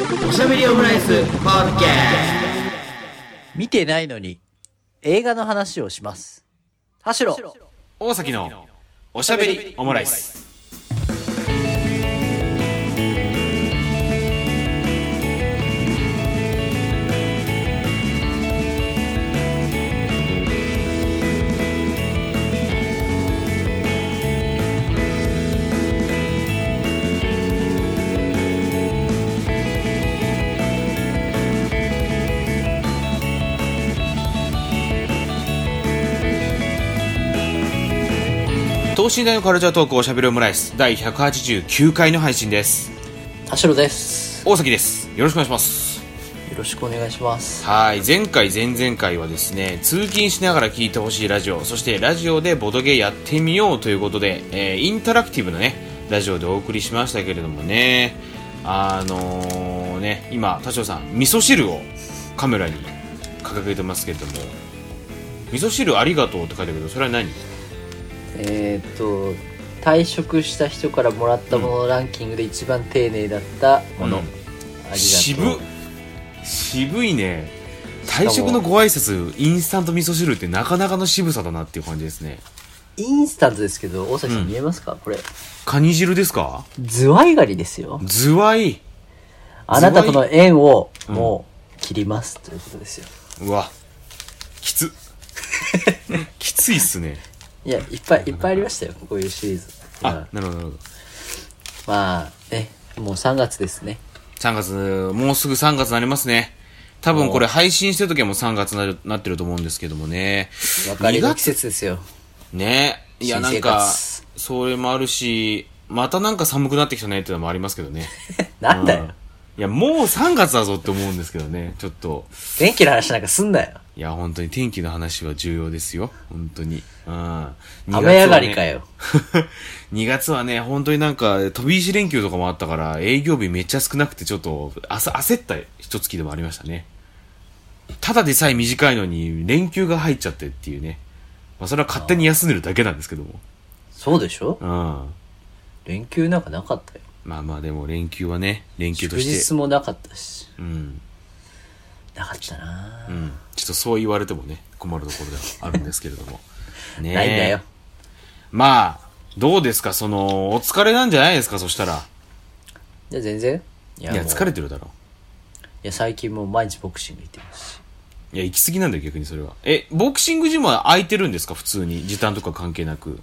おしゃべりオムライスポッドキャ見てないのに映画の話をします。田代。大崎のおしゃべりオムライス等身大のカルチャートークおしゃべりオムライス第189回の配信です。田代です。大崎です。よろしくお願いします。よろしくお願いします。はい。前回前々回はですね通勤しながら聞いてほしいラジオそしてラジオでボドゲやってみようということで、えーインタラクティブなねラジオでお送りしましたけれどもね。あのーね今田代さん味噌汁をカメラに掲げてますけれども味噌汁ありがとうって書いてあるけどそれは何？えーっと、退職した人からもらったものランキングで一番丁寧だったもの。うん。ありがとう。渋っ。渋いね。退職のご挨拶インスタント味噌汁ってなかなかの渋さだなっていう感じですね。インスタントですけど、大崎さうんん見えますか、これ。カニ汁ですか？ズワイガニですよ。ズワイ。あなたとの縁をうんもう切りますということですよ。うわ。きつ。きついっすねいや、いっぱいいっぱいありましたよ、こういうシリーズ。あなるほどなるほどまあ、ね、もう3月ですね。3月もうすぐ3月になりますね多分これ配信してる時はもう3月になるなってると思うんですけどもね2別れの季月？節ですよ。ねいやなんか活それもあるしまたなんか寒くなってきたねっていうのもありますけどね なんだよ。いや、もう3月だぞって思うんですけどね、ちょっと。天気の話なんかすんなよ。いや、本当に天気の話は重要ですよ。本当に。うん。雨上がりかよ。2 月はね、本当になんか、飛び石連休とかもあったから、営業日めっちゃ少なくて、ちょっと、焦った一月でもありましたね。ただでさえ短いのに、連休が入っちゃってっていうね。まあ、それは勝手に休んでるだけなんですけども。そうでしょ？うん。連休なんかなかったよ。まあまあ、でも連休はね、連休と祝して。日もなかったし。うん。なかったなぁうん。ちょっとそう言われてもね、困るところではあるんですけれども。ねえないんだよ。まあ、どうですか、その、お疲れなんじゃないですか、そしたら。いや、全然。いいや、もう疲れてるだろ。いや、最近もう毎日ボクシング行ってますし。いや、行き過ぎなんだよ、逆にそれは。え、ボクシングジムは空いてるんですか、普通に。時短とか関係なく。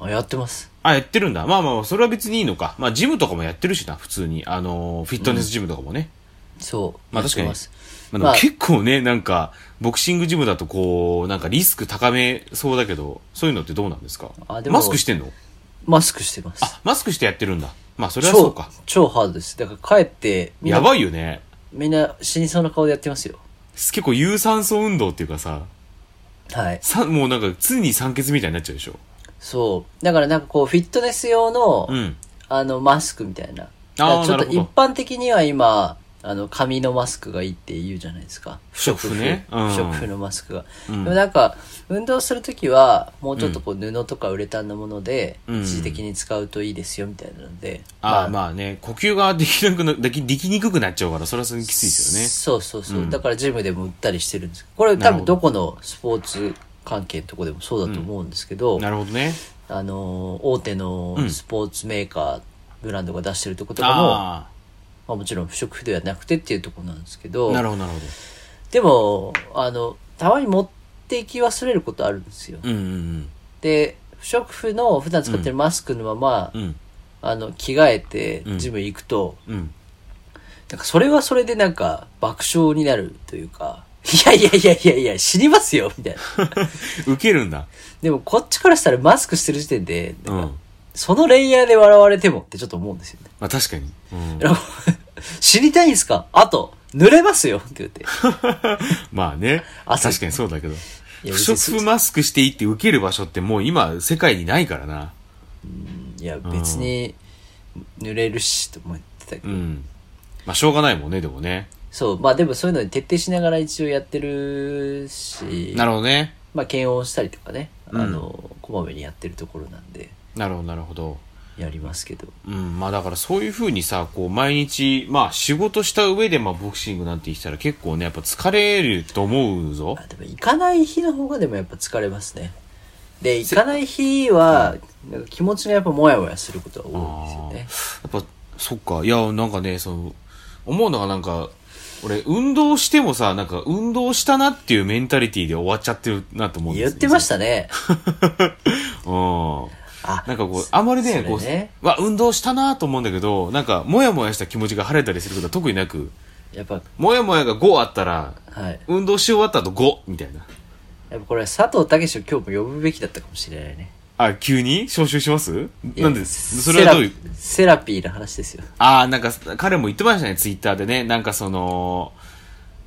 あ、やってます。あ、やってるんだ。まあまあ、それは別にいいのか。まあ、ジムとかもやってるしな、普通に。あのー、フィットネスジムとかもね。そう。まあ確かにやってます。まあ、でもまあ結構ね、なんか、ボクシングジムだとこう、なんかリスク高めそうだけど、そういうのってどうなんですか？あでもマスクしてんの？マスクしてます。あ、マスクしてやってるんだ。まあ、それはそうか。超ハードです。だから帰って、やばいよね。みんな死にそうな顔でやってますよ。結構有酸素運動っていうかさ、はい。さもうなんか常に酸欠みたいになっちゃうでしょ？そう。だからなんかこう、フィットネス用の、うん。あの、マスクみたいな。あーだからちょっと一般的には今、あの、紙のマスクがいいって言うじゃないですか。不織布ね。うん。不織布のマスクが。うん。でもなんか、運動するときは、もうちょっとこう、布とかウレタンのもので、うん。一時的に使うといいですよ、みたいなので。ああ、まあね、呼吸ができなくな、でき、できにくくなっちゃうから、それはそれにきついですよね。そうそうそう。うん。だからジムでも売ったりしてるんです。これ多分ど。どこのスポーツ関係のとこでもそうだと思うんですけど、なるほどね。あのー、大手のうん。スポーツメーカー、ブランドが出してるとことかも、あまあ、もちろん不織布ではなくてっていうところなんですけあ、ど、なるほど、なるほど。でも、あの、たまに持っていき忘れることあるんですよ。うんうんで、不織布の普段使ってるマスクのまま、うん。うん。あの、着替えてうんジム行くと、うん。なんかそれはそれでなんか爆笑になるというか、いやいやいやいやいや、死にますよみたいな。受けるんだ。でもこっちからしたらマスクしてる時点で、うん。そのレイヤーで笑われてもってちょっと思うんですよね。まあ確かに。うん。知りたいんすか？あと、濡れますよ？って言って。まあね。汗確かにそうだけど。不織布マスクしていいって受ける場所ってもう今、世界にないからな。いや、別に濡れるしと思ってたけど。うん。まあしょうがないもんね、でもね。そう、まあでもそういうのに徹底しながら一応やってるし、なるほどね。まあ検温したりとかね、うんあの、こまめにやってるところなんで。なるほど、なるほど。やりますけど。うん、まあだからそういう風にさ、こう毎日、まあ仕事した上でまあボクシングなんて言ってたら結構ね、やっぱ疲れると思うぞ。あでも行かない日の方がでもやっぱ疲れますね。で、行かない日は、なんか気持ちがやっぱモヤモヤすることが多いんですよね。やっぱ、そっか。いや、なんかね、その、思うのがなんか、俺、運動してもさ、なんか、運動したなっていうメンタリティーで終わっちゃってるなと思うんです言ってましたね。うん。あ、なんかこう、あまりね、こう、わ、運動したなと思うんだけど、なんか、もやもやした気持ちが晴れたりすることは特になく、やっぱ、もやもやが5あったら、はい。運動し終わった後5みたいな。やっぱこれ佐藤健を今日も呼ぶべきだったかもしれないね。あ、急に？招集します？なんで、それはどういう？セラセラピーの話ですよ。ああ、なんか、彼も言ってましたね、ツイッターでね。なんかその、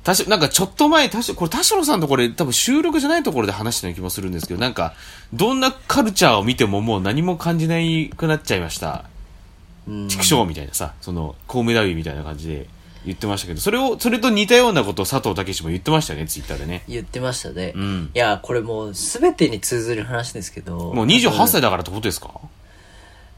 たし、なんかちょっと前、たし、これ田代さんとこれ多分収録じゃないところで話したような気もするんですけど、なんか、どんなカルチャーを見てももう何も感じないくなっちゃいました。うん。畜生みたいなさ、その、コウメダビみたいな感じで言ってましたけど、それを、それと似たようなことを佐藤健も言ってましたよね、ツイッターでね。言ってましたね。うんいや、これもう全てに通ずる話ですけど。もう28歳だからってことですか？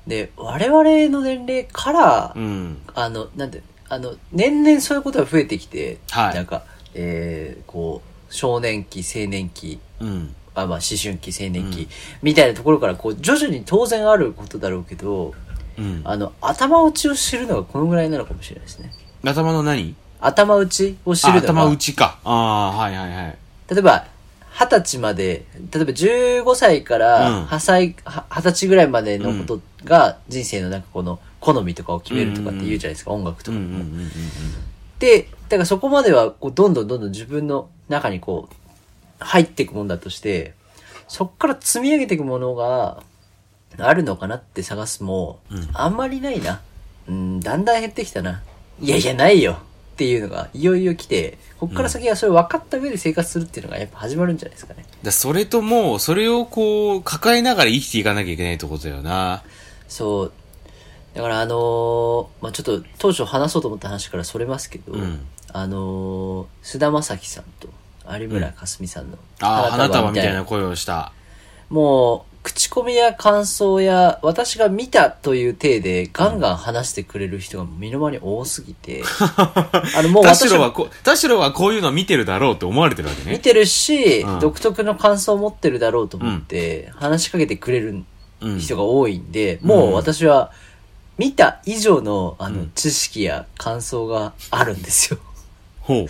で、我々の年齢から、うん。あの、なんて、あの、年々そういうことが増えてきて、はいなんか、えー、こう、少年期、青年期、うん。あまあ、思春期、青年期、みたいなところから、こう、徐々に当然あることだろうけど、うん。あの、頭打ちを知るのがこのぐらいなのかもしれないですね。頭の何？頭打ちを知あるのが、頭打ちか。ああ、はいはいはい。例えば、二十歳まで、例えば15歳かうんら8歳、は二十歳ぐらいまでのことが人生のなんかこの好みとかを決めるとかって言うじゃないですか、音楽とかも。うんうんうんうんうん。で、だからそこまではこうどんどんどんどん自分の中にこう入っていくもんだとして、そっから積み上げていくものがあるのかなって探すも、あんまりないな。うん、だんだん減ってきたな。いやいや、ないよっていうのがいよいよ来て、こっから先はそれ分かった上で生活するっていうのがやっぱ始まるんじゃないですかね。だそれとも、それをこう、抱えながら生きていかなきゃいけないってことだよな。そう。だからあのーまあちょっと当初話そうと思った話からそれますけど、うん。あのー菅田将暉さんと有村架純さんのああ、花束みたいな。な声をした。もう、口コミや感想や、私が見たという体で、ガンガン話してくれる人が身の回りに多すぎて、あの、もう田私は代はこう、田代はこういうの見てるだろうって思われてるわけね。見てるし、うん。独特の感想を持ってるだろうと思って、話しかけてくれるうん。人が多いんで、もう私は、見た以上の、あの、うん知識や感想があるんですよ。ほう。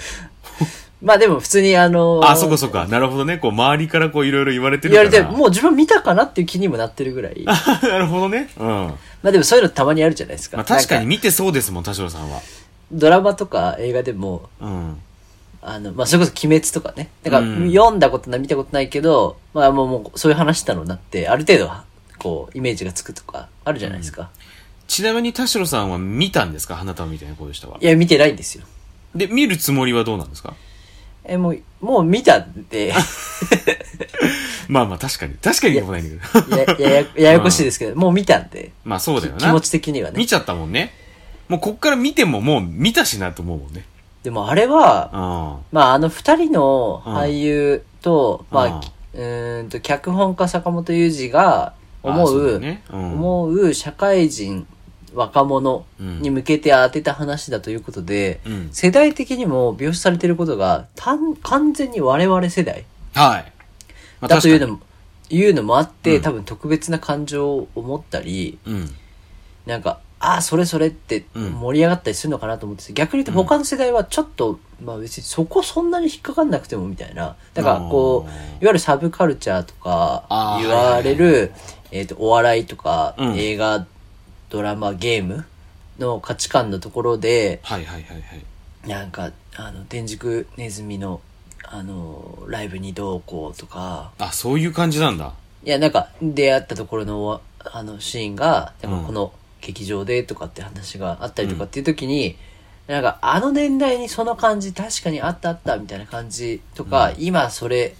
まあでも普通にあのあ、そこそこ。なるほどね。こう、周りからこう、いろいろ言われてる言から。われて、もう自分見たかなっていう気にもなってるぐらい。ま なるほどね。うん。あでもそういうのたまにあるじゃないですか。まあ確かになん見てそうですもん、田代さんは。ドラマとか映画でも、うん。あの、まあ、それこそ鬼滅とかね。だから、うん読んだことない、見たことないけど、まあ、もう、もう、そういう話だろうなって、ある程度は、こう、イメージがつくとか、あるじゃないですか。ちなみに田代さんは見たんですか？花束みたいな声をしたは。いや、見てないんですよ。で、見るつもりはどうなんですか？え、もう、もう見たんで、まあまあ確かに。確かにでもないんだけど。や、やや、ややこしいですけど、もう見たんで、まあそうだよな。気持ち的にはね見。ちゃったもんね。もうこっから見てももう見たしなと思うもんね。でもあれは、あまあ、あの二人の俳優と、うんまあ、うーんと、脚本家坂本雄二が思う、ねうん思う社会人、若者に向けて当てた話だということで、うん世代的にも描写されていることが、たん完全に我々世代あ。はい。まあだというのも、いうのもあって、うん多分特別な感情を持ったり、うん。なんか、ああ、それそれってうん盛り上がったりするのかなと思ってて、逆に言うと他の世代はちょっと、まあ別にそこそんなに引っかかんなくてもみたいな。だからこう、いわゆるサブカルチャーとか言われる、えっ、と、お笑いとか、うん映画、ドラマ、ゲームの価値観のところで、はいはいはいはい。なんか、あの、天竺ネズミの、あの、ライブにどうこうとか、あ、そういう感じなんだ。いや、なんか、出会ったところの、あの、シーンが、なんうんかこの劇場でとかって話があったりとかっていう時に、なんか、あの年代にその感じ確かにあったあったみたいな感じとか、今それ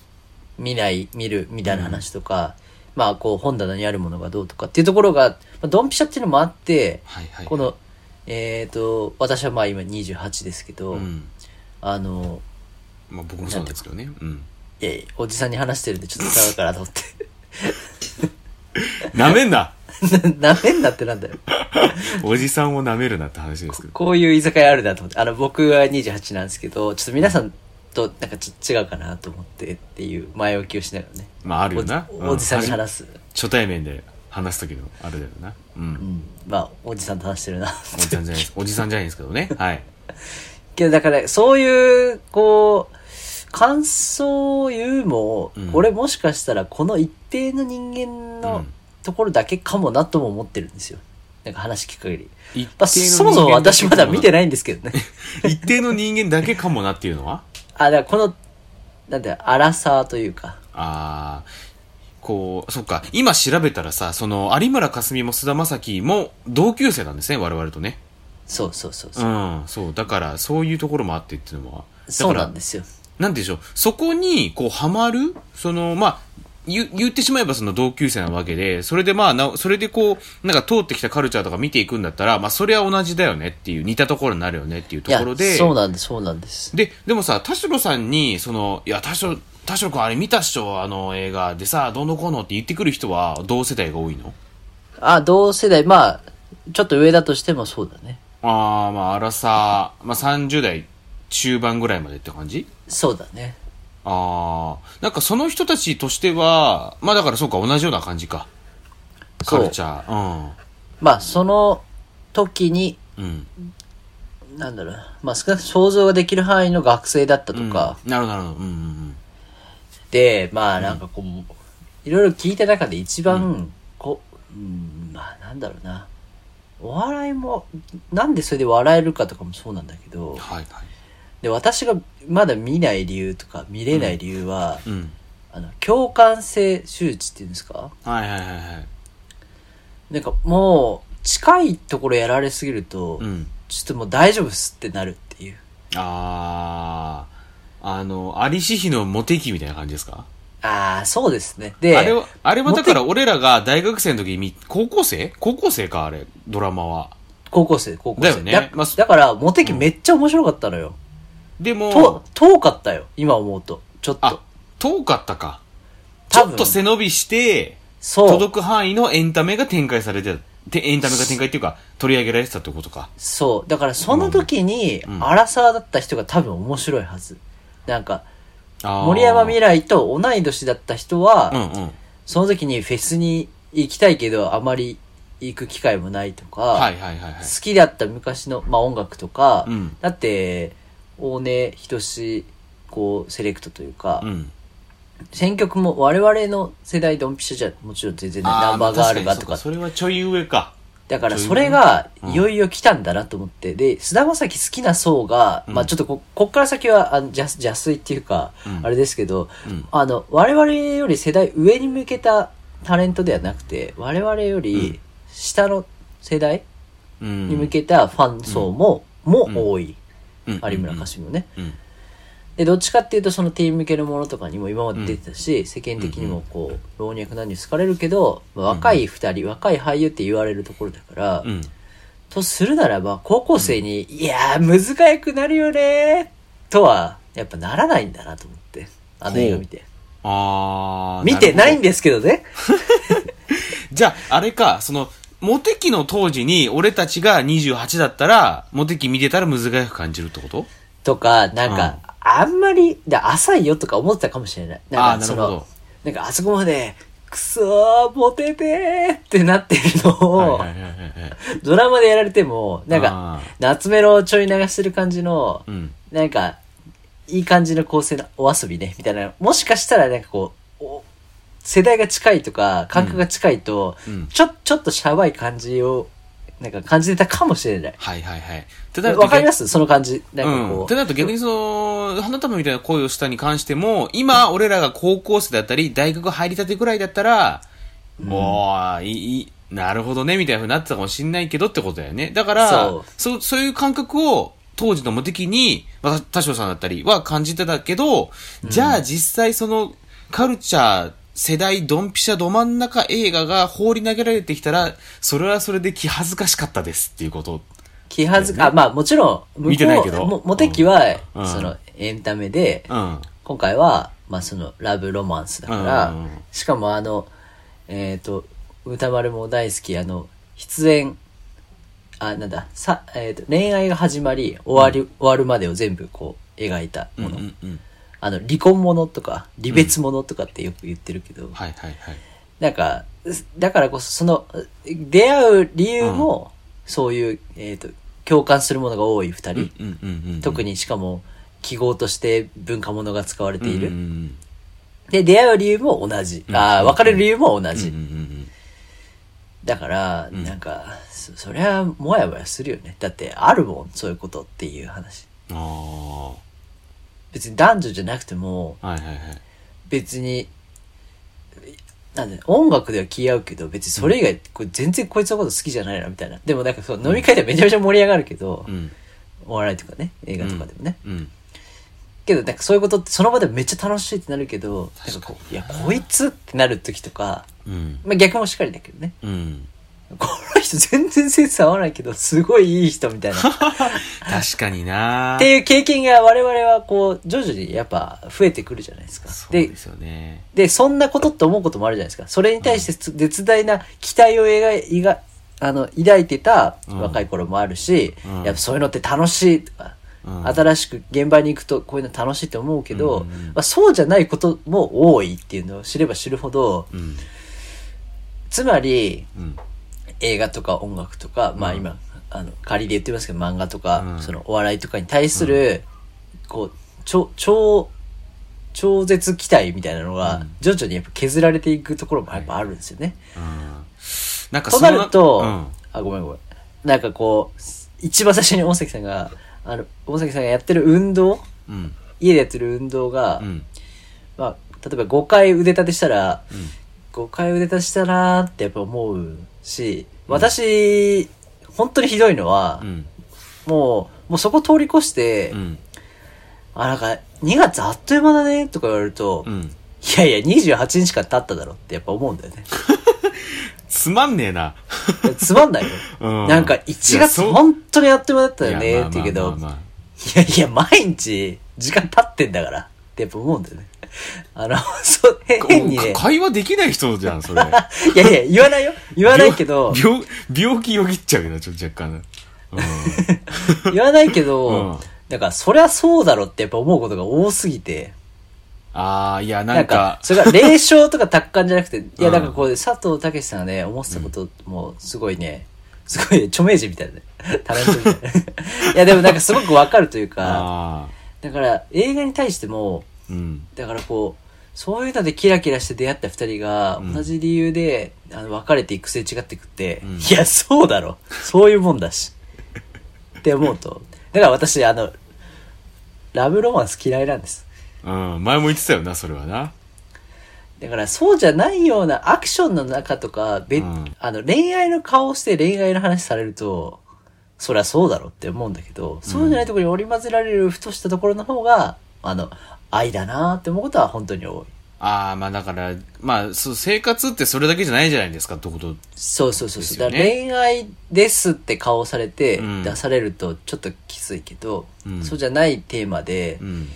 見ない、見るみたいな話とか、まあ、こう、本棚にあるものがどうとかっていうところが、まあ、ドンピシャっていうのもあって、はいはい。こ、の、えっ、と、私はまあ今28ですけど、うん。あの、まあ僕もそうなんですけどね。うん。いやいやおじさんに話してるんでちょっと伝わるかなと思って。なめんな 舐めんなってなんだよ。おじさんを舐めるなって話ですけど。こういう居酒屋あるなと思って。あの、僕は28なんですけど、ちょっと皆さんとなんかちょっと違うかなと思ってっていう前置きをしながらね。まああるよな。おおじさんにうん話す。初対面で話す時のあれだよな。うん。うん。まあ、おじさんと話してるな。おじさんじゃないです。おじさんじゃないですけどね。はい。けどだから、そういう、こう、感想を言うも、うんこれもしかしたらこの一定の人間うのんところだけかもなとも思ってるんですよ。なんか話聞く限り。一まあ、そもそも私まだ見てないんですけどね。一定の人間だけかもなっていうのは？あ、だからこの、なんだよ、荒さというか。ああ、こう、そっか。今調べたらさ、その、有村架純も菅田将暉も同級生なんですね、我々とね。そうそうそうそうう。ん、そう。だから、そういうところもあってっていうのは。だそうなんですよ。なんでしょう、そこに、こう、ハマるその、まあ、言言ってしまえばその同級生なわけで、それでまあ、なおそれでこう、なんか通ってきたカルチャーとか見ていくんだったら、まあ、それは同じだよねっていう、似たところになるよねっていうところで。、そうなんです、そうなんです。で、でもさ、田代さんに、その、いや、田代、田代君あれ見たっしょ、あの映画でさ、どうのこうのって言ってくる人は同世代が多いの？あ、同世代、まあ、ちょっと上だとしてもそうだね。ああ、まあ、あらさ、まあ、30代中盤ぐらいまでって感じ？そうだね。ああ、なんかその人たちとしては、まあだからそうか、同じような感じか。カルチャー。まあ、その時に、うん。うん。なんだろうな、まあ、少なくとも想像ができる範囲の学生だったとか、うんなるほど、なるほど。うんうんで、まあ、なんかこう、いろいろ聞いた中で一番、こう、うん、まあ、なんだろうな、お笑いも、なんでそれで笑えるかとかもそうなんだけどうん。、はいはい。で、私がまだ見ない理由とか、見れない理由は、うん。あの、共感性周知っていうんですか？はいはいはいはい。なんかもう、近いところやられすぎると、うん。ちょっともう大丈夫っすってなるっていう。ああ、あの、有志比のモテ期みたいな感じですか？ああ、そうですね。で、あれは、あれはだから俺らが大学生の時に、高校生？高校生か、あれ、ドラマは。高校生、高校生。だよねだまあだから、モテ期めっちゃ面白かったのよ。でもと、、遠かったよ。今思うと。ちょっあと。、遠かったか。ち多分ょっと背伸びして、そう。届く範囲のエンタメが展開されてた。てエンタメが展開っていうか、取り上げられてたってことか。そう。だから、その時に、うんアラサーだった人が多分面白いはず。なんか、あー森山未来と同い年だった人は、うんうん。その時にフェスに行きたいけど、あまり行く機会もないとか、はいはいはいはい。好きだった昔の、まあ、音楽とか、うんだって、大根仁志、こう、セレクトというか、うん。選曲も我々の世代ドンピシャじゃもちろん全然ナンバーガールがとか。それはちょい上か。だからそれがうん。いよいよ来たんだなと思って、で、菅田将暉好きな層が、うん。まあちょっとこ、こっから先は、あの、邪邪推っていうか、うん。あれですけど、うん。あの、我々より世代上に向けたタレントではなくて、我々より下の世代うん。に向けたファン層も、も多い。うん有村架純もね。うん。で、どっちかっていうと、そのティーン向けのものとかにも今まで出てたし、世間的にもこう、老若男女好かれるけど、まあ若い二人、若い俳優って言われるところだから、うん。とするならば、高校生に、いやー、難がよくなるよねーとは、やっぱならないんだなと思って、あの映画見て。あー。見てないんで。ですけどね。じゃあ、あれか、その、モテ期の当時に俺たちが28だったら、モテ期見てたらむずがよく感じるってこと？とか、なんか、あんまり、だ浅いよとか思ってたかもしれない。なんか、そなるほどの、なんかあそこまで、くそー、モテてーってなってるのを。ドラマでやられても、なんかあ、夏メロをちょい流してる感じの、うん。なんか、いい感じの構成のお遊びね、みたいな。もしかしたら、なんかこう、お世代が近いとか、感覚が近いと、うんちょ、ちょっとシャバい感じを、なんか感じてたかもしれない。はいはいはい。ってなるとわかります？その感じ。なんかうん。こう。ってなると逆にその、花束みたいな恋をしたに関しても、今、俺らが高校生だったり、大学入りたてぐらいだったら、もう、いい、いいなるほどね、みたいな風になってたかもしんないけどってことだよね。だから、そうそう、そういう感覚を、当時の無敵に、まあ、田代さんだったりは感じてたけど、じゃあ実際その、カルチャー、世代ドンピシャど真ん中映画が放り投げられてきたら、それはそれで気恥ずかしかったですっていうこと。気恥ずか、あ、まあもちろん、見てないけどもモテ期は、うんその、エンタメで、うん。今回は、まあその、ラブロマンスだから、うんしかもあの、えっ、と、歌丸も大好き、あの、必然、あ、なんだ、さ、えっ、と、恋愛が始まり、終わり、終わるまでを全部こう、描いたもの。うんうん。あの、離婚ものとか、離別ものとかってよく言ってるけど、はいはいはい。なんか、だからこそ、その、出会う理由も、そういう、えっ、と、共感するものが多い二人。うんうんうん。特にしかも、記号として文化ものが使われている。うんうんで、出会う理由も同じ。ああ、別れる理由も同じ。うんうんうんだから、なんか、そ、そりゃ、もやもやするよね。だって、あるもん、そういうことっていう話。うん。あ別に男女じゃなくても、あ。はいはいはい。別に、なんで、音楽では気合うけど、別にそれ以外、これ全然こいつのこと好きじゃないな、みたいな。でもなんかそう、飲み会ではめちゃめちゃ盛り上がるけど、うん。お笑いとかね、映画とかでもね。うん。けど、なんかそういうことってその場でめっちゃ楽しいってなるけど、なんかこう、いや、こいつってなる時とか、うん。まあ逆もしっかりだけどね。うん。この人全然センス合わないけど、すごいいい人みたいな。っ 確かになていう経験が我々はこう、徐々にやっぱ増えてくるじゃないですか。でそうで、すよね。で、そんなことって思うこともあるじゃないですか。それに対してつ絶大な期待を描い、があの、抱いてた若い頃もあるし、うんやっぱそういうのって楽しいとか、うん新しく現場に行くとこういうの楽しいって思うけど、うんうんまあ、そうじゃないことも多いっていうのを知れば知るほど、うん。つまり、うん。映画とか音楽とか、まあ今、あの、仮で言ってますけど、漫画とか、うんそのお笑いとかに対する、こう、超、超、超絶期待みたいなのがうん、徐々にやっぱ削られていくところもやっぱあるんですよね。うんなんかとなると、うんあ、ごめんごめん。なんかこう、一番最初に大崎さんが、あの、大崎さんがやってる運動、うん。家でやってる運動が、うん。まあ、例えば5回腕立てしたら、うん5回腕立てしたなーってやっぱ思うし、私、本当にひどいのは、うん。もう、もうそこ通り越して、うん。あ、なんか、2月あっという間だね、とか言われると、うん。いやいや、28日間経っただろってやっぱ思うんだよね。つまんねえな。つまんないよ。うんなんか、1いやそう月本当にあっという間だったよね、って言うけど、まあまあまあまいやいや、毎日、時間経ってんだから、ってやっぱ思うんだよね。あの、そ変にね、会話できない人じゃん、それ。いやいや、言わないよ。言わないけど、病、病気よぎっちゃうよな、ちょっと若干。うん。言わないけど、うんだから、そりゃそうだろってやっぱ思うことが多すぎて、ああ、いや、ななんんかか、、それが霊障とか達観じゃなくて、いや、うんなんかこう、佐藤健さんがね、思ってたことも、すごいね、すごい著名人みたいなね、タレントみたいな。いや、でもなんかすごくわかるというか、だから、映画に対しても、うん。だからこう、そういうのでキラキラして出会った二人が、うん同じ理由で、あの、別れていくすれ違っていくって、うんいや、そうだろ。そういうもんだし。って思うと。だから私、あの、ラブロマンス嫌いなんです。うん。前も言ってたよな、それはな。だから、そうじゃないようなアクションの中とか、べうんあの、恋愛の顔をして恋愛の話されると、そりゃそうだろって思うんだけど、そうじゃないところに織り交ぜられるふとしたところの方が、あの、愛だなって思うことは本当に多い。ああ、まあだから、まあ、そう、生活ってそれだけじゃないじゃないですかってこと。そうそうそうそう、だから恋愛ですって顔をされてうん出されるとちょっときついけど、うんそうじゃないテーマで、うん。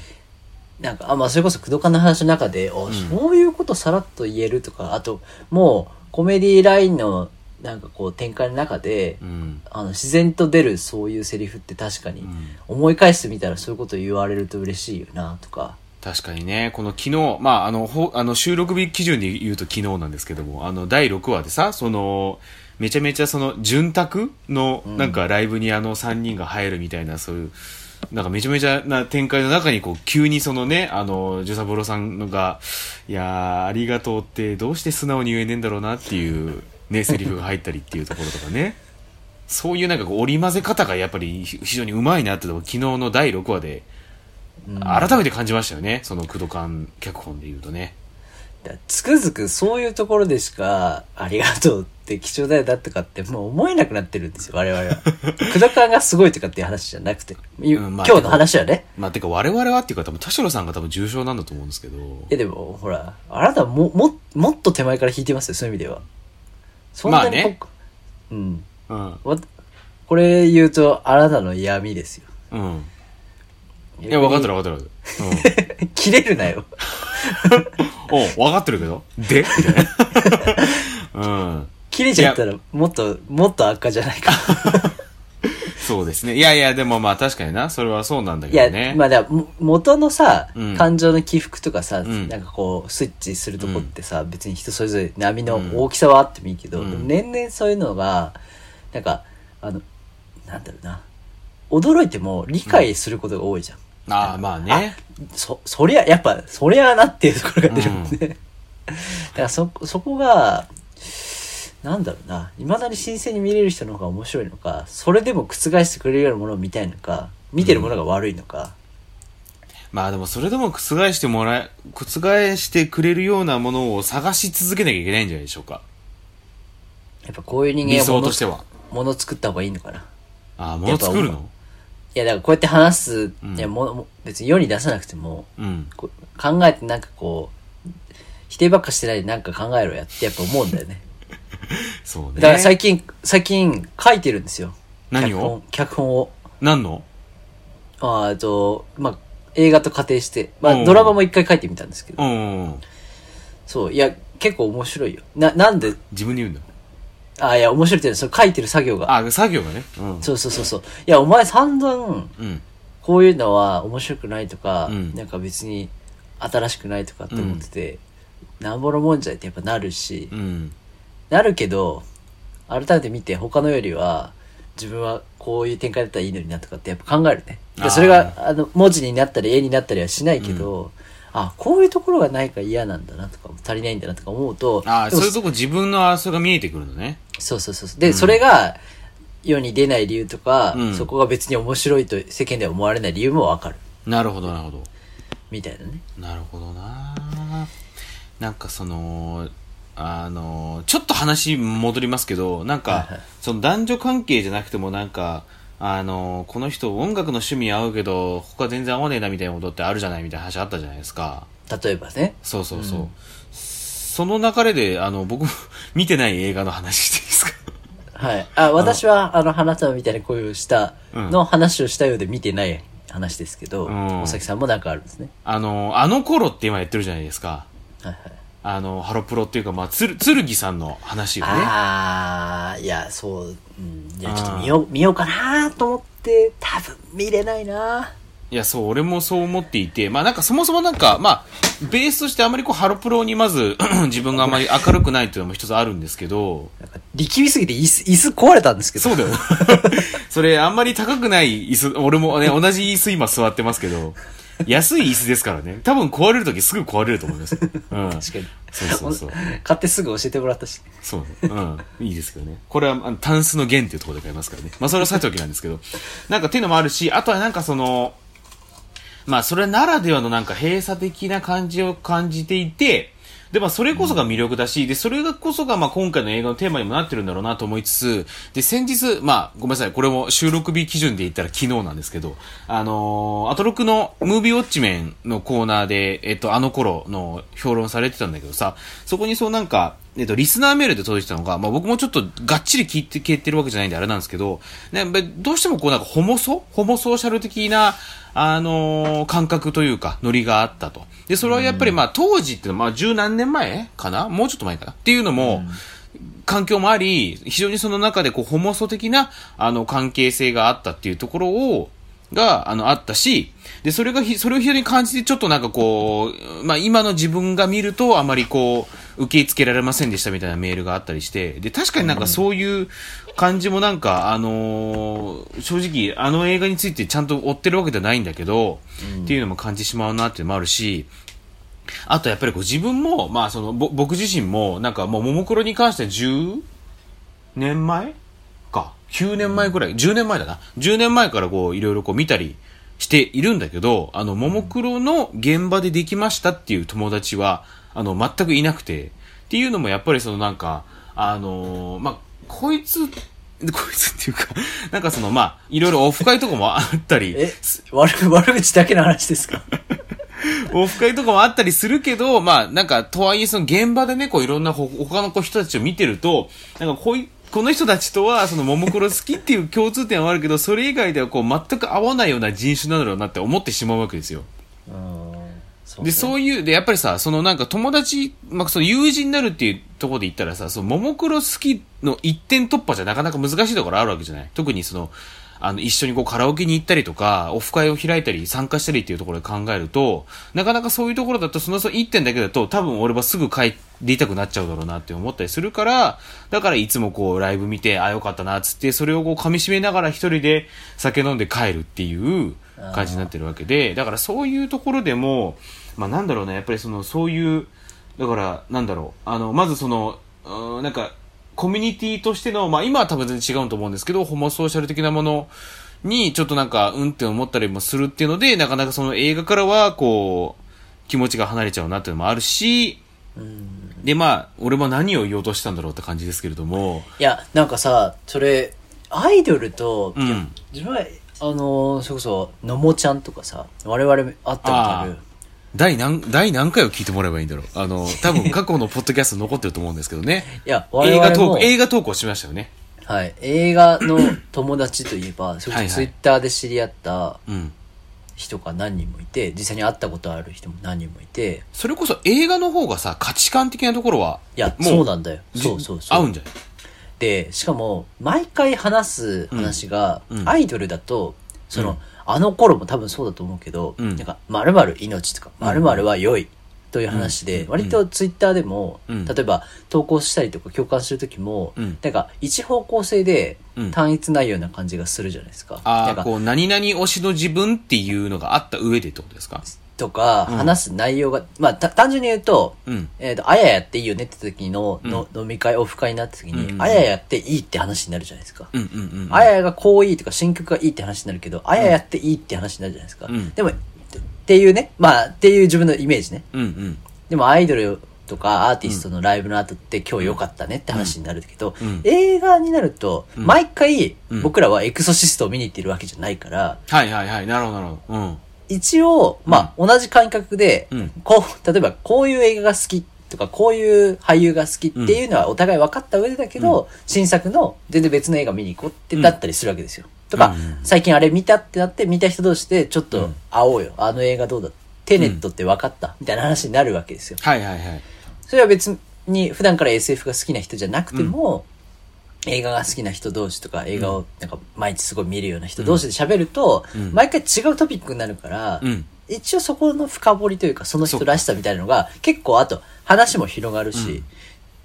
なんか、あ、まあそれこそ、工藤館の話の中で、おそういうことさらっと言えるとか、あと、もう、コメディラインの、なんかこう、展開の中で、うん。あの、自然と出るそういうセリフって確かに、ん思い返してみたらそういうこと言われると嬉しいよな、とか。確かにね、この昨日、まあ、あの、ほあの収録日基準で言うと昨日なんですけども、あの、第6話でさ、その、めちゃめちゃその、潤沢の、なんかライブにあの3人が入るみたいな、そういう、なんかめちゃめちゃな展開の中に、こう、急にそのね、あの、ジュサボロさんのが、いやー、ありがとうって、どうして素直に言えねえんだろうなっていう、ね、セリフが入ったりっていうところとかね。そういうなんかこう織り交ぜ方がやっぱり非常にうまいなってのを昨日の第6話で改めて感じましたよね、その工藤館脚本で言うとね。つくづくそういうところでしか、ありがとうって貴重だよだとかってもう思えなくなってるんですよ、我々は。工藤館がすごいとかっていう話じゃなくて。いうんまあ今日の話はね。まあ、てか我々はっていうか多分田代さんが多分重症なんだと思うんですけど。いやでも、ほら、あなたはも、も、もっと手前から引いてますよ、そういう意味では。そんなにまあねこうん。うん。わこれ言うと、あなたの嫌味ですよ。うん。いや、分かってる分かってる。うん。切れるなよ。お分かってるけど。で？みたいな。うん。切れちゃったら、もっと、もっと悪化じゃないか。そうですね。いやいや、でもまあ確かにな、それはそうなんだいやけどね。、まあだ元のさ、うん感情の起伏とかさ、んなんかこう、スイッチするとこってさ、別に人それぞれ波の大きさはあってもいいけど、うんでも年々そういうのが、なんか、あの、なんだろうな、驚いても理解することが多いじゃん。ああ、まあね。そ、そりゃ、やっぱ、そりゃなっていうところが出るもんね。だからそ、そこが、なんだろうな、未だに新鮮に見れる人の方が面白いのか、それでも覆してくれるようなものを見たいのか、見てるものが悪いのか、まあでもそれでも覆してもらえ、覆してくれるようなものを探し続けなきゃいけないんじゃないでしょうか。やっぱこういう人理間は物想としては。物作った方がいいのかな。ああ、物作るの？いや、だからこうやって話す、うんいやもも別に世に出さなくても、うん。こう考えてなんかこう、否定ばっかしてないでなんか考えろやってやっぱ思うんだよね。そうね。だから最近、最近書いてるんですよ。何を？脚本脚本を。何の？あーえっと、まあ、映画と仮定して、まうんあ、ドラマも一回書いてみたんですけど、うん。そう、いや、結構面白いよ。な、なんで、自分で言うんだ。あーいや、面白いってその書いてる作業が。あ、作業がね。うん。そうそうそうそう。いや、お前散々、うん。こういうのは面白くないとか、うんなんか別に新しくないとかって思ってて、なんぼのもんじゃいってやっぱなるし、うん。なるけど、改めて見て他のよりは、自分はこういう展開だったらいいのになとかってやっぱ考えるね。それが、あの、文字になったり絵になったりはしないけど、あ、こういうところがないから嫌なんだなとか、足りないんだなとか思うと、あそういうとこ自分のそれが見えてくるのね。そうそうそう。で、それが世に出ない理由とか、うんそこが別に面白いと世間では思われない理由もわかる。なるほど、なるほど。みたいなね。なるほどななんかその、あの、ちょっと話戻りますけど、なんか、はいはいその男女関係じゃなくてもなんか、あの、この人音楽の趣味合うけど、他全然合わねえなみたいなことってあるじゃないみたいな話あったじゃないですか。例えばね。そうそうそう。うんその流れで、あの、僕も 見てない映画の話していいですか？はい。あ、私は、あの、花束みたいな恋をしたうんの話をしたようで見てない話ですけど、うんおさきさんもなんかあるんですね。あの、あの頃って今やってるじゃないですか。はいはい。あの、ハロプロっていうか、まあ、つる、剣さんの話がね。あー、いや、そう、うん、いや、ちょっと見よう、見ようかなと思って、多分見れないないや、そう、俺もそう思っていて、まあなんかそもそもなんか、まあ、ベースとしてあまりこう、ハロプロにまず、自分があまり明るくないっていうのも一つあるんですけど、力みすぎて椅子、椅子壊れたんですけど。そうだよ。それ、あんまり高くない椅子、俺もね、同じ椅子今座ってますけど、安い椅子ですからね。多分壊れるときすぐ壊れると思います。うん。確かに。そうそうそう。買ってすぐ教えてもらったし。そうね。うん。いいですけどね。これは、あの、タンスの弦っていうところで買いますからね。まあ、それはさておきなんですけど。なんかっていうのもあるし、あとはなんかその、まあ、それならではのなんか閉鎖的な感じを感じていて、で、まあ、それこそが魅力だし、で、それこそが、まあ、今回の映画のテーマにもなってるんだろうなと思いつつ、で、先日、まあ、ごめんなさい、これも収録日基準で言ったら昨日なんですけど、あのー、アトロクのムービーウォッチメンのコーナーで、えっと、あの頃の評論されてたんだけどさ、そこにそうなんか、えっと、リスナーメールで届いてたのが、まあ、僕もちょっとがっちり聞いて、聞いてるわけじゃないんであれなんですけど、ね、べどうしてもこうなんかホモソホモソーシャル的な、あのー感覚というか、ノリがあったと。で、それはやっぱりまあ、当時っていうのはまあ、十何年前かな？もうちょっと前かな？っていうのも、環境もあり、非常にその中でこう、ホモソ的な、あの、関係性があったっていうところを、が、あの、あったし、で、それがひ、それを非常に感じて、ちょっとなんかこう、まあ、今の自分が見ると、あまりこう、受け付けられませんでしたみたいなメールがあったりして、で、確かになんかそういう感じもなんか、あのー正直、あの映画についてちゃんと追ってるわけではないんだけど、っていうのも感じてしまうなっていうのもあるし、あとやっぱりこう自分も、まあその、ぼ僕自身も、なんかもう、ももクロに関しては10年前か。9年前ぐらい、10年前だな。10年前からこう、いろいろこう見たりしているんだけど、あの、ももクロの現場でできましたっていう友達は、あの、全くいなくて、っていうのもやっぱりそのなんか、あのーまあ、こいつ、こいつっていうか、なんかその、まあ、いろいろオフ会とかもあったり、え、悪く、悪口だけの話ですか？オフ会とかもあったりするけど、まあ、なんか、とはいえ、その現場でね、こう、いろんなほ他のこう人たちを見てると、なんか、こうい、この人たちとは、その、ももクロ好きっていう共通点はあるけど、それ以外では、こう、全く合わないような人種なんだろうなって思ってしまうわけですよ。そうで、そういう、で、やっぱりさ、そのなんか友達、まあ、その友人になるっていうところで言ったらさ、その、ももクロ好きの一点突破じゃなかなか難しいところあるわけじゃない？特にその、あの、一緒にこうカラオケに行ったりとか、オフ会を開いたり、参加したりっていうところで考えると、なかなかそういうところだと、そのその一点だけだと、多分俺はすぐ帰りたくなっちゃうだろうなって思ったりするから、だからいつもこうライブ見て、あ、よかったな、つって、それをこう噛み締めながら一人で酒飲んで帰るっていう感じになってるわけで、だからそういうところでも、まあなんだろうね、やっぱりその、そういう、だから、なんだろう、あの、まずその、うんなんか、コミュニティとしての、まあ今は多分全然違うと思うんですけど、ホモソーシャル的なものに、ちょっとなんか、うんって思ったりもするっていうので、なかなかその映画からは、こう、気持ちが離れちゃうなっていうのもあるし、で、まあ、俺も何を言おうとしたんだろうって感じですけれども、いや、なんかさ、それ、アイドルと、うん。自分は、あのーそれこそ、のもちゃんとかさ、我々会ったことある。第何、第何回を聞いてもらえばいいんだろう。あの、多分過去のポッドキャスト残ってると思うんですけどね。いや、我映画投稿、映画投稿しましたよね。はい、映画の友達といえば、それこはいはいそツイッターで知り合ったうん。人が何人もいて、実際に会ったことある人も何人もいて、それこそ映画の方がさ、価値観的なところは、いや、もそうなんだよ。じそうそうそう。合うんじゃない？で、しかも、毎回話す話が、うんうんアイドルだと、その、うんあの頃も多分そうだと思うけど、うん。なんか、〇〇命とか、〇〇は良いという話で、うん割とツイッターでも、うん。例えば投稿したりとか共感するときも、うん。なんか、一方向性でうん。単一ないような感じがするじゃないですか。ああ、なんかこう、何々推しの自分っていうのがあった上でってことですか？とか、うん話す内容が、まあ、た単純に言うと、うん。えっ、と、あややっていいよねって時のの、飲み会、オフ会になった時に、うんあややっていいって話になるじゃないですか。うんうんうん。あややがこういいとか新曲がいいって話になるけど、あややっていいって話になるじゃないですか。うんでも、っていうね、まあ、っていう自分のイメージね。うんうん。でもアイドルとかアーティストのライブの後って今日良かったねって話になるけど、うん映画になると、毎回うん僕らはエクソシストを見に行ってるわけじゃないから、はいはいはい。なるほどなるほど。うん。一応、まあ、同じ感覚で、うんこう、例えばこういう映画が好きとか、こういう俳優が好きっていうのはお互い分かった上でだけど、新作の全然別の映画見に行こうってだったりするわけですよ。とか、うん最近あれ見たってなって、見た人同士でちょっと会おうよ。あの映画どうだテネットって分かった、みたいな話になるわけですよ。はいはいはい。それは別に普段から SF が好きな人じゃなくても、映画が好きな人同士とか映画をなんか毎日すごい見るような人同士で喋ると、うん。毎回違うトピックになるから、うん。一応そこの深掘りというかその人らしさみたいなのが結構あと話も広がるし、うん。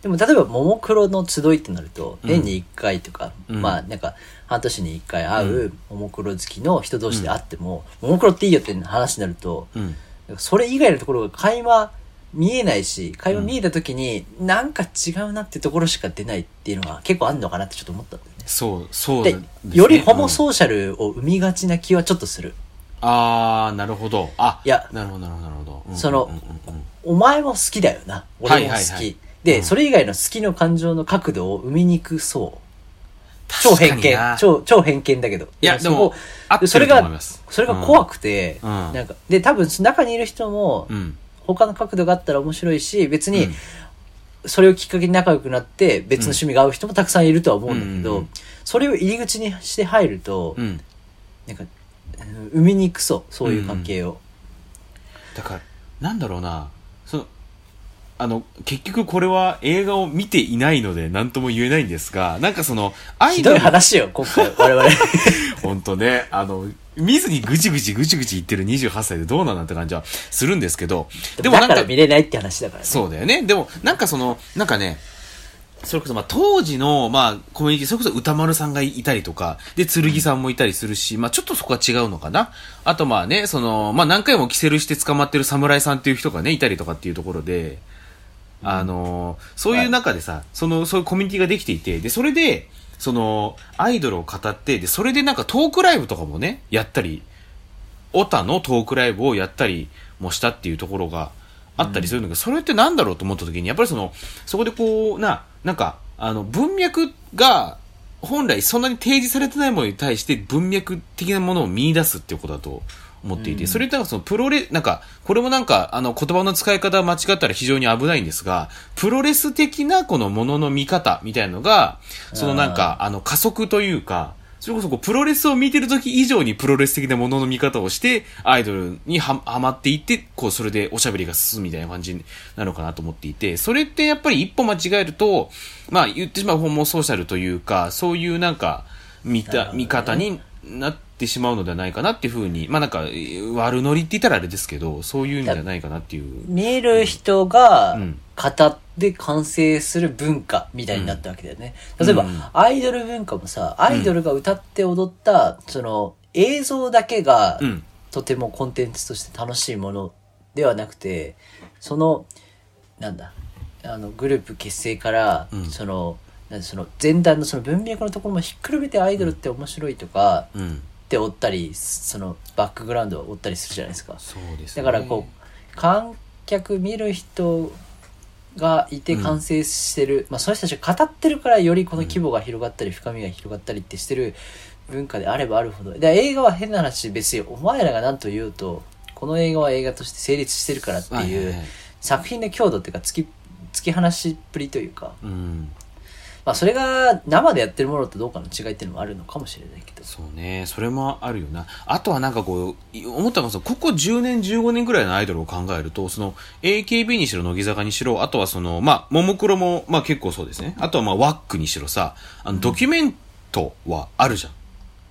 でも例えばももクロの集いってなるとうん。年に1回とか、うん。まあなんか半年に1回会うももクロ好きの人同士で会っても、ももクロっていいよって話になると、うん。それ以外のところが会話見えないし、会話見えた時に、なんか違うなってところしか出ないっていうのが結構あんのかなってちょっと思ったんだよね。そう、そうでですねよりホモうんソーシャルを生みがちな気はちょっとする。あー、なるほど。あ、いやなるほどなるほどなるほどうん。そのうんうんうんお前も好きだよな。俺も好き。はいはいはいで、うんそれ以外の好きの感情の角度を生みにくそう。超偏見確かにな。超、超偏見だけど。いやそこでも合ってるそれがと思います、それが怖くて、うんなんか、で、多分中にいる人も、うん。他の角度があったら面白いし、別にうん、それをきっかけに仲良くなって別の趣味が合う人もたくさんいるとは思うんだけど、うんそれを入り口にして入ると、うん。なんか、うん生みにくそう、そういう関係を。だから、なんだろうな、その、あの、結局これは映画を見ていないので何とも言えないんですが、なんかその、アひどいイドル、話よ、今回、我々。本当ね、あの、見ずにぐちぐちぐちぐち言ってる28歳でどうなんだって感じはするんですけど、でもなんか見れないって話だからね。そうだよね。でも、なんかその、なんかね、それこそ、まあ、当時の、まあ、コミュニティ、それこそ歌丸さんがいたりとか、で、剣さんもいたりするし、まあ、ちょっとそこは違うのかな。あと、まあね、その、まあ、何回もキセルして捕まってる侍さんっていう人がね、いたりとかっていうところで、あのーそういう中でさ、その、そういうコミュニティができていて、で、それで、その、アイドルを語って、で、それでなんかトークライブとかもね、やったり、オタのトークライブをやったりもしたっていうところがあったりするんだけど、それってなんだろうと思った時に、やっぱりその、そこでこう、な、なんか、あの、文脈が、本来そんなに提示されてないものに対して文脈的なものを見出すっていうことだと思っていて、それってなんかそのプロレ、なんか、これもなんか、あの、言葉の使い方間違ったら非常に危ないんですが、プロレス的なこのものの見方みたいなのが、そのなんか、あの、加速というか、それこそこうプロレスを見てる時以上にプロレス的なものの見方をして、アイドルにははまっていって、こう、それでおしゃべりが進むみたいな感じなのかなと思っていて、それってやっぱり一歩間違えると、まあ言ってしまうホモソーシャルというか、そういうなんか、見た、見方になってしまうのではないかなっていうふうに、まあなんか、悪ノリって言ったらあれですけど、そういうんじゃないかなっていう。見える人がうん語って完成する文化みたいになったわけだよね。例えば、うんアイドル文化もさ、アイドルが歌って踊った、その映像だけがうん。とてもコンテンツとして楽しいものではなくて、その、なんだ、あの、グループ結成から、うんその、その前段のその文脈のところもひっくるめてアイドルって面白いとか、うん。って追ったり、そのバックグラウンドを追ったりするじゃないですか。そうですね。だからこう観客見る人がいて完成してる、まあその人たちが語ってるからよりこの規模が広がったり深みが広がったりってしてる文化であればあるほどで映画は変な話別にお前らが何と言おうとこの映画は映画として成立してるからっていう作品の強度っていうか突き突き放しっぷりというか、うん。まあ、それが生でやってるものとどうかの違いっていうのもあるのかもしれないけどそうね。それもあるよな。あとはなんかこう、い思ったのがさ、ここ10年、15年ぐらいのアイドルを考えると、その、AKB にしろ、乃木坂にしろ、あとはその、まあ、ももクロも、まあ結構そうですね。あとはまあ、ワックにしろさ、あの、ドキュメントはあるじゃん。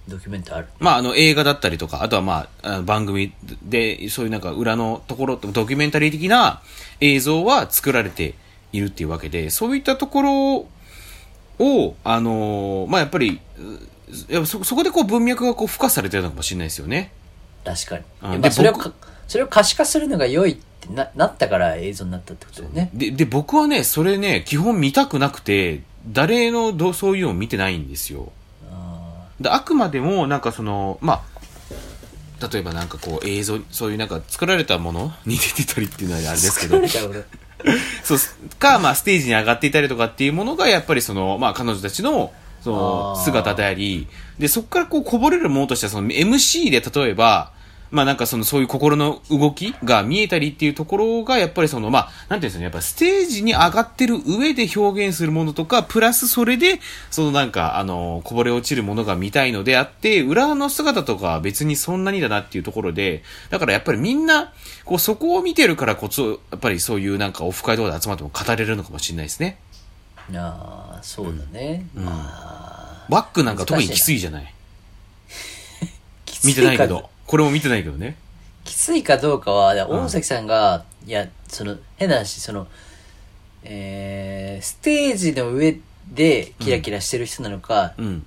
ドキュメントあるまあ、あの、映画だったりとか、あとはまあ、あの番組で、そういうなんか裏のところ、ドキュメンタリー的な映像は作られているっていうわけで、そういったところを、あのーまあ、やっぱり、うやっぱそ、そこでこう文脈がこう付加されてるのかもしれないですよね。確かに。うんいやまあそれをか、それを可視化するのが良いってななったから映像になったってことだよね。で、で、僕はね、それね、基本見たくなくて、誰のどうそういうのを見てないんですよ。あであくまでもなんかそのまあ例えばなんかこう映像そういうなんか作られたものに出てたりっていうのはあれーですけど作られた俺 そうか、まあ、ステージに上がっていたりとかっていうものがやっぱりその、まあ、彼女たちのその姿でありでそこからこうこぼれるものとしてはその MC で例えばまあなんかそのそういう心の動きが見えたりっていうところがやっぱりそのまあなんていうんですかねやっぱステージに上がってる上で表現するものとかプラスそれでそのなんかあのこぼれ落ちるものが見たいのであって裏の姿とかは別にそんなにだなっていうところでだからやっぱりみんなこうそこを見てるからこそやっぱりそういうなんかオフ会とかで集まっても語れるのかもしれないですね。ああそうだね、うん。まあワックなんか特にきついじゃない。きつい見てないけかどこれも見てないけどね。きついかどうかは大崎さんが、いやその変な話そのえー、ステージの上でキラキラしてる人なのか、うん。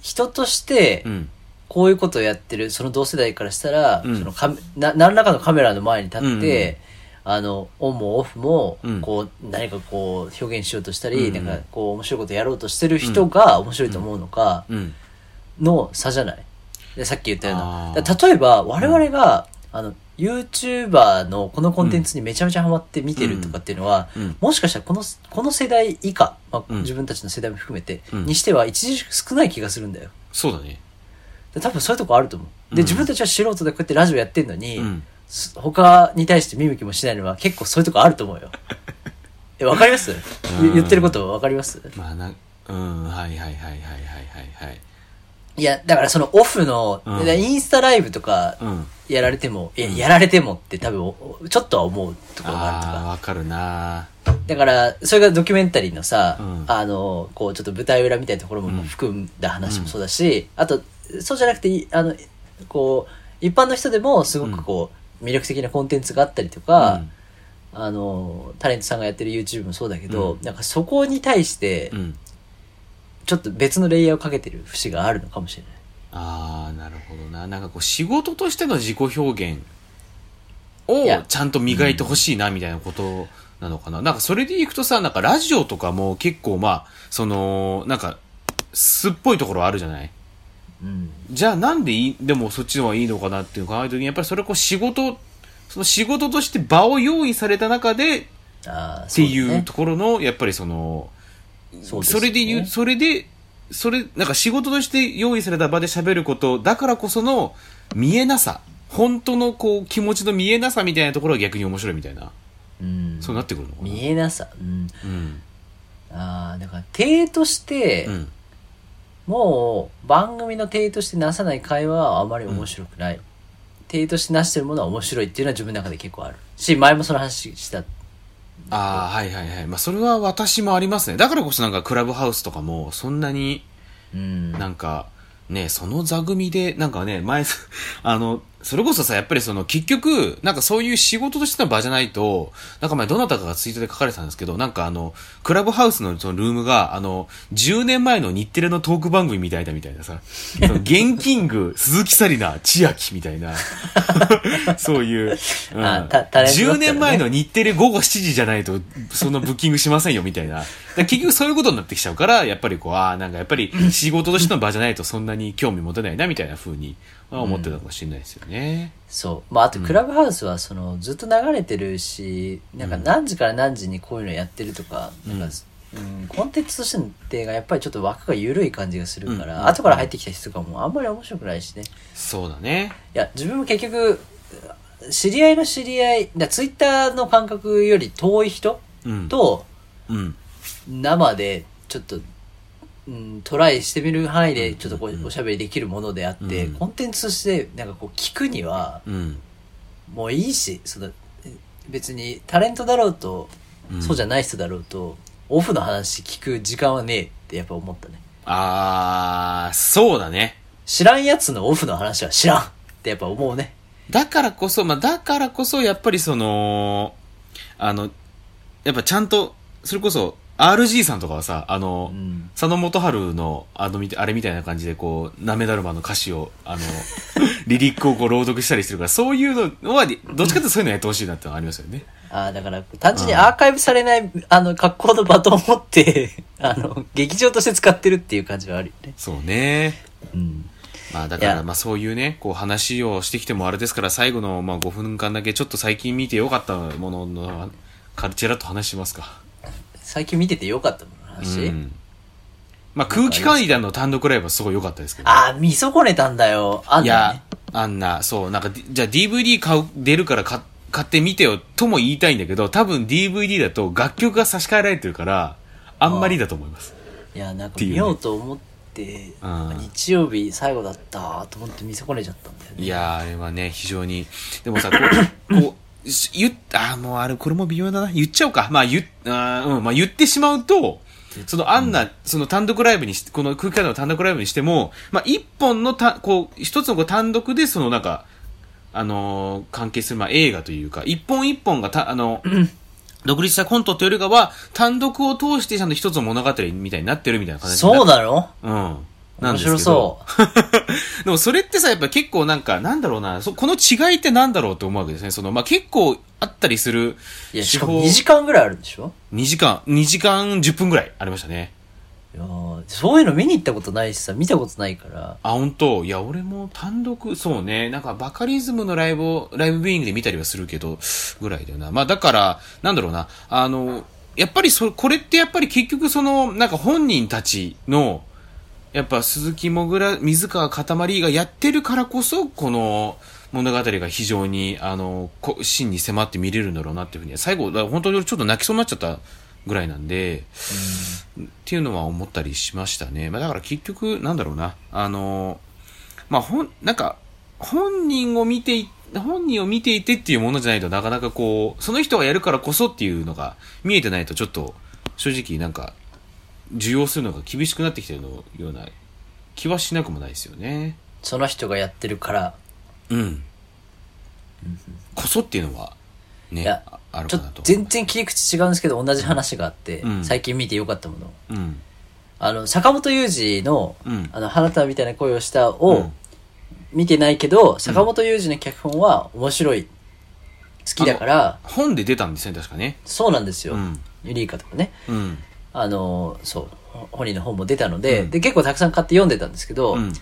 人としてうん。こういうことをやってるその同世代からしたら、うん。そのカメな何らかのカメラの前に立って、あのオンもオフもうん。こう何かこう表現しようとしたり、うんなんかこう面白いことやろうとしてる人が面白いと思うのかうん。の差じゃない？でさっき言ったようあな例えば我々が、あの YouTuber のこのコンテンツにめちゃめちゃハマって見てるとかっていうのは、うん。もしかしたらこのこの世代以下、まあうん。自分たちの世代も含めて、うん。にしては著しく少ない気がするんだよ。そうだね。で多分そういうとこあると思う。で、うん。自分たちは素人でこうやってラジオやってんのに、他に対して見向きもしないのは結構そういうとこあると思うよ。え、わかります？うん。言ってることわかります？まあなうんはいはいはいはいはいはいはいいや、だからそのオフの、うん。でインスタライブとかうん。やられても、いや、やられてもって多分おちょっとは思うところがあるとか。わかるな。だから、それがドキュメンタリーのさ、うん。あの、こう、ちょっと舞台裏みたいなところも含んだ話もそうだし、あと、そうじゃなくてい、あの、こう、一般の人でもすごくこう、魅力的なコンテンツがあったりとか、あの、タレントさんがやってる YouTube もそうだけど、うん。なんかそこに対してちょっと別のレイヤーをかけてる節があるのかもしれない。ああなるほどな。なんかこう仕事としての自己表現をちゃんと磨いてほしいなみたいなことなのかな、なんかそれでいくとさなんかラジオとかも結構まあそのなんかすっぽいところあるじゃない？うん。じゃあなんでいい？でもそっちの方がいいのかなっていう考えるときにやっぱりそれこう仕事その仕事として場を用意された中でああ、っていうところの、やっぱりその、それで言う、ねそれで、それ、なんか仕事として用意された場で喋ること、だからこその見えなさ、本当のこう気持ちの見えなさみたいなところが逆に面白いみたいな、うん。そうなってくるのかな。見えなさ。うん。うん。ああ、だから、体として、うん。もう番組の体としてなさない会話はあまり面白くない。体としてなしてるものは面白いっていうのは自分の中で結構ある。し、前もその話した。ああ、はいはいはい。まあ、それは私もありますね。だからこそなんかクラブハウスとかも、そんなにうん。なんか、ね、その座組で、なんかね、前、あの、それこそさ、やっぱりその、結局、なんかそういう仕事としての場じゃないと、なんか前どなたかがツイートで書かれてたんですけど、なんかあの、クラブハウスのそのルームが、あの、10年前の日テレのトーク番組みたいだみたいなさ、そのゲンキング、鈴木紗理奈、千秋みたいな、そういう、うん、あタタレントだったら10ね年前の日テレ午後7時じゃないと、そのブッキングしませんよみたいな。結局そういうことになってきちゃうから、やっぱりこう、ああ、なんかやっぱり仕事としての場じゃないとそんなに興味持てないなみたいな風にまあ思ってたかもしれないですよね。そう。まあ、あと、クラブハウスは、その、ずっと流れてるし、なんか何時から何時にこういうのやってるとか、なんか、うん、コンテンツとしてがやっぱりちょっと枠が緩い感じがするから、うん後から入ってきた人とかもあんまり面白くないしね。そうだね。いや、自分も結局、知り合いの知り合い、だツイッターの感覚より遠い人うん。と、うん。生でちょっと、うん、トライしてみる範囲でちょっとこうおしゃべりできるものであって、うん。コンテンツとしてなんかこう聞くにはうん。もういいしそのえ別にタレントだろうと、うん。そうじゃない人だろうとオフの話聞く時間はねえってやっぱ思ったね。あー、そうだね。知らんやつのオフの話は知らんってやっぱ思うね。だからこそ、まあ、だからこそ、やっぱりその、あの、やっぱちゃんと、それこそ、RG さんとかはさ、あの、うん佐野元春の、あの、あれみたいな感じで、こう、なめだるまの歌詞を、あの、リリックをこう朗読したりしてるから、そういうのは、どっちかというとそういうのやってほしいなってのはありますよね。ああだから単純にアーカイブされない、あの格好のバトンを持って あの劇場として使ってるっていう感じはあるよねそうね。うんまあだから、まあそういうね、こう話をしてきてもあれですから、最後のまあ5分間だけちょっと最近見てよかったものの、カルチェラと話しますか。最近見ててよかったうん。まあ空気階段の単独ライブはすごい良かったですけど。ああ、見損ねたんだよ。あんいだねや。、あんな、そう、なんか、じじゃあ DVD 買う、出るから買買ってみてよ、とも言いたいんだけど、多分 DVD だと楽曲が差し替えられてるから、あんまりだと思います。いや、なんかていうね見ようと思って、うん日曜日最後だったと思って見損ねちゃったんだよね。いやー、あれはね、非常に。でもさ、こう、こ言っ、あーもうあれ、これも微妙だな。言っちゃおうか。まあ言っ、あーうん、まあ言ってしまうと、そのあんな、その単独ライブにし、この空気階段の単独ライブにしても、まあ一本のた、こう、一つのこう単独で、そのなんか、あのー関係する、まあ映画というか、一本一本がた、あの、独立したコントというよりかは、単独を通してちゃんと一つの物語みたいになってるみたいな感じそうだなのうん。なん面ですけど白そ でもそれってさ、やっぱ結構なんか、なんだろうな、そこの違いってなんだろうって思うわけですね。その、まあ、結構あったりするう。いや、手しかも法2時間ぐらいあるんでしょ？2時間、2時間10分ぐらいありましたね。いやーそういうの見に行ったことないしさ、見たことないから。あ、本当？いや、俺も単独、そうね、なんかバカリズムのライブを、ライブビューイングで見たりはするけど、ぐらいだよな。まあ、だから、なんだろうな、あの、やっぱりそ、これってやっぱり結局その、なんか本人たちの、やっぱ鈴木もぐら、水川かたまりがやってるからこそ、この物語が非常に、あの、真に迫って見れるんだろうなっていうふうに、最後、だ本当に俺ちょっと泣きそうになっちゃったぐらいなんで、っていうのは思ったりしましたね。まあだから結局、なんだろうな、あの、まあほん、なんか、本人を見てい、本人を見ていてっていうものじゃないとなかなかこう、その人がやるからこそっていうのが見えてないとちょっと、正直なんか、受容するのが厳しくなってきてるのような気はしなくもないですよね。その人がやってるから、うん。こそっていうのは、ね、いやああるちょかなと。っと全然切り口違うんですけど、同じ話があって、うん最近見てよかったもの。うん。あの、坂本雄二の、うんあの、花束みたいな声をしたうをん見てないけど、坂本雄二の脚本は面白い。好きだから、本で出たんですね、確かね。そうなんですよ。うんユリイカとかね。うん。あの、そう、ほ本人の本も出たので、うんで、結構たくさん買って読んでたんですけど、うん。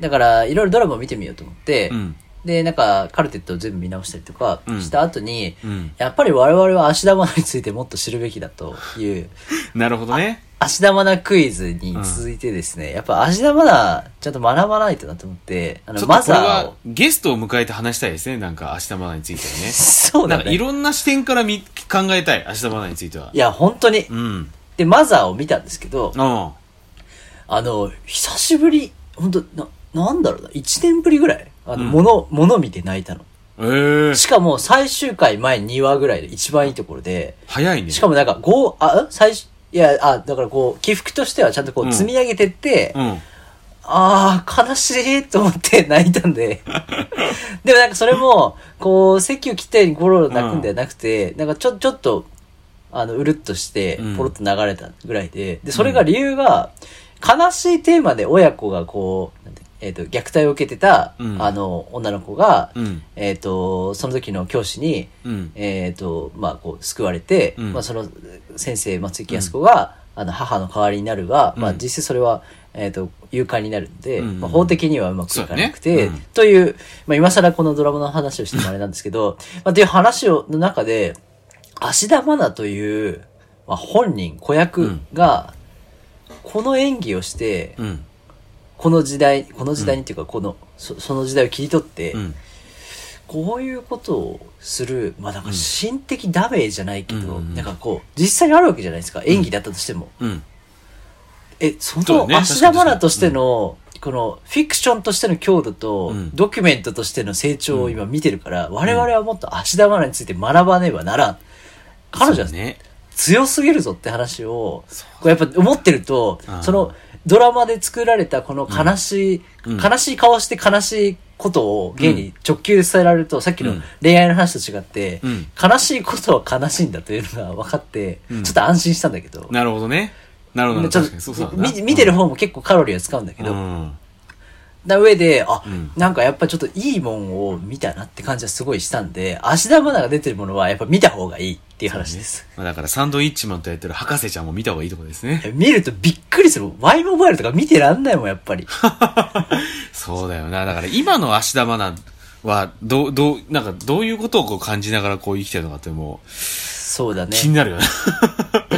だから、いろいろドラマを見てみようと思って、うん。で、なんか、カルテットを全部見直したりとかうんした後に、うん。やっぱり我々は芦田愛菜についてもっと知るべきだという、なるほどね。芦田愛菜クイズに続いてですね、やっぱ芦田愛菜ちゃんと学ばないとなと思って、あの、マザーゲストを迎えて話したいですね。なんか、明日マナについてはね。そうなんんだよ。なかいろんな視点からみ考えたい。明日マナについては。いや、本当に。うん。で、マザーを見たんですけど、ああの、久しぶり、本当な、なんだろうな、1年ぶりぐらいあの、うんもの、もの見て泣いたの。ええしかも最終回前2話ぐらいで一番いいところで、早いね。しかもなんか、5、あ、ん？最初、いや、あ、だからこう、起伏としてはちゃんとこうんう積み上げてって、うん。ああ、悲しいと思って 泣いたんで。でもなんかそれも、こう、席を切ったようにゴロゴロ泣くんではなくて、なんかちょ、ちょっと、あの、うるっとしてうん、ポロッと流れたぐらいで、で、それが理由が、悲しいテーマで親子がこう、えっ、と、虐待を受けてた、うん。あの、女の子が、うん。えっ、と、その時の教師に、うん。えっ、と、まあ、こう、救われて、うん。まあ、その先生、松木康子が、あの、母の代わりになるが、まあ、うん実際それは、えっ、と、誘拐になるんで、うん。まあ、法的にはうまくいかなくて、という、まあ、今更このドラマの話をしてもあれなんですけど、まあ、っていう話を、の中で、芦田愛菜という、まあ、本人、子役が、この演技をして、うん。この時代、この時代にっていうか、この、そその時代を切り取って、うん。こういうことをする、まあなんか心的ダメージじゃないけど、うんうんうんなんかこう、実際にあるわけじゃないですか。演技だったとしても。うん。え、その芦田愛菜としての、このフィクションとしての強度と、うんドキュメントとしての成長を今見てるから、我々はもっと芦田愛菜について学ばねばならん。彼女はね。強すぎるぞって話を、こうやっぱ思ってるとう、ん。そのドラマで作られたこの悲しい、うん。悲しい顔して悲しいことを芸に直球で伝えられると、さっきのうん。恋愛の話と違って、うん。悲しいことは悲しいんだというのが分かって、うん。ちょっと安心したんだけど、なるほどね。なるほど。ちょっと見見てる方も結構カロリーは使うんだけど、うん。な上で、あ、うんなんかやっぱちょっといいもんを見たなって感じはすごいしたんで、芦田愛菜が出てるものはやっぱ見た方がいいっていう話です。まあだからサンドイッチマンとやってる博士ちゃんも見た方がいいとこですね。見るとびっくりする。ワイモバイルとか見てらんないもん、やっぱり。そうだよな。だから今の芦田愛菜は、どう、どう、なんかどういうことをこう感じながらこう生きてるのかってもうそうだね。気になるよね。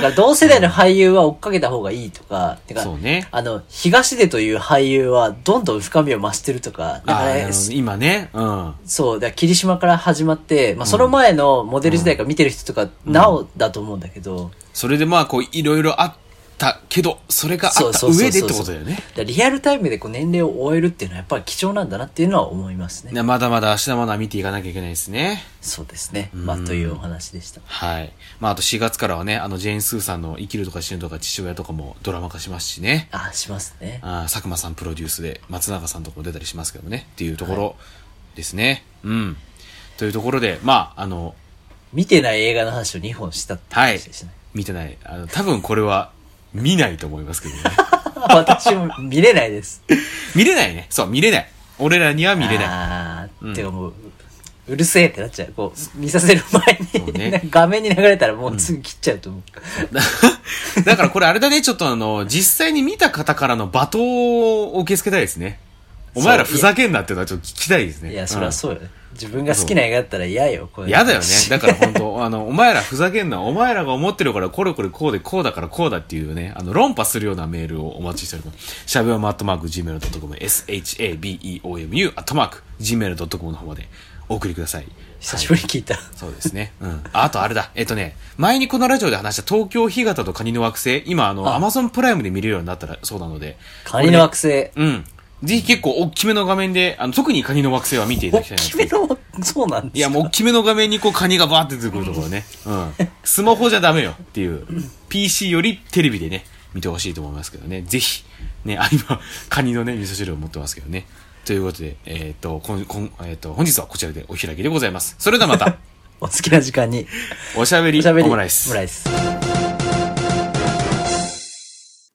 だから同世代の俳優は追っかけた方がいいとか、てかそうね。あの、東出という俳優はどんどん深みを増してるとか、だからね今ね。うん。そう、だ霧島から始まって、まあ、その前のモデル時代から見てる人とか、なおだと思うんだけど、それでまあこういろいろあったけど、それがあった上でってことだよね。リアルタイムでこう年齢を終えるっていうのはやっぱり貴重なんだなっていうのは思いますね。ねまだまだ芦田愛菜見ていかなきゃいけないですね。そうですね。まあ、というお話でした。はい。まああと4月からはね、あのジェーン・スーさんの生きるとか死ぬとか父親とかもドラマ化しますしね。あ、しますね。あー佐久間さんプロデュースで松永さんとかも出たりしますけどね。っていうところですね。うん。というところで、まああの、見てない映画の話を2本したってはい話でしたね。。見てない。あの、多分これは見ないと思いますけどね。私も見れないです。見れないね。そう、見れない。俺らには見れない。あーうんてかもう、うるせえってなっちゃう。こう、見させる前に、ね 画面に流れたらもうすぐ切っちゃうと思う。だからこれあれだね、ちょっとあの、実際に見た方からの罵倒を受け付けたいですね。お前らふざけんなっていうのはちょっと聞きたいですね。いや、そりゃそうよね。自分が好きな映画だったら嫌よ、こ嫌だよね。だから本当 あの、お前らふざけんな。お前らが思ってるからこれこれこうでこうだからこうだっていうね、あの、論破するようなメールをお待ちしております。しゃべおまアットマーク Gmail.com、shabeomu アットマーク Gmail.com の方までお送りください。久しぶりに聞いた。そうですね。うん。ああとあれだ。えっとね、前にこのラジオで話した東京干潟とカニの惑星、今あの、あアマゾンプライムで見れるようになったらそうなので。カニの惑星。うん。ぜひ結構大きめの画面で、あの、特にカニの惑星は見ていただ大きたいなときめの、そうなんですかいや、もう大きめの画面にこうカニがバーって出てくるところね。うん。スマホじゃダメよっていう。PC よりテレビでね、見てほしいと思いますけどね。ぜひ、ね、あ、今、カニのね、味噌汁を持ってますけどね。ということで、えっ、と、こん、こん、えっ、と、本日はこちらでお開きでございます。それではまた、お好きな時間に。おしゃべりおしゃべり。オムライスオム。ライス。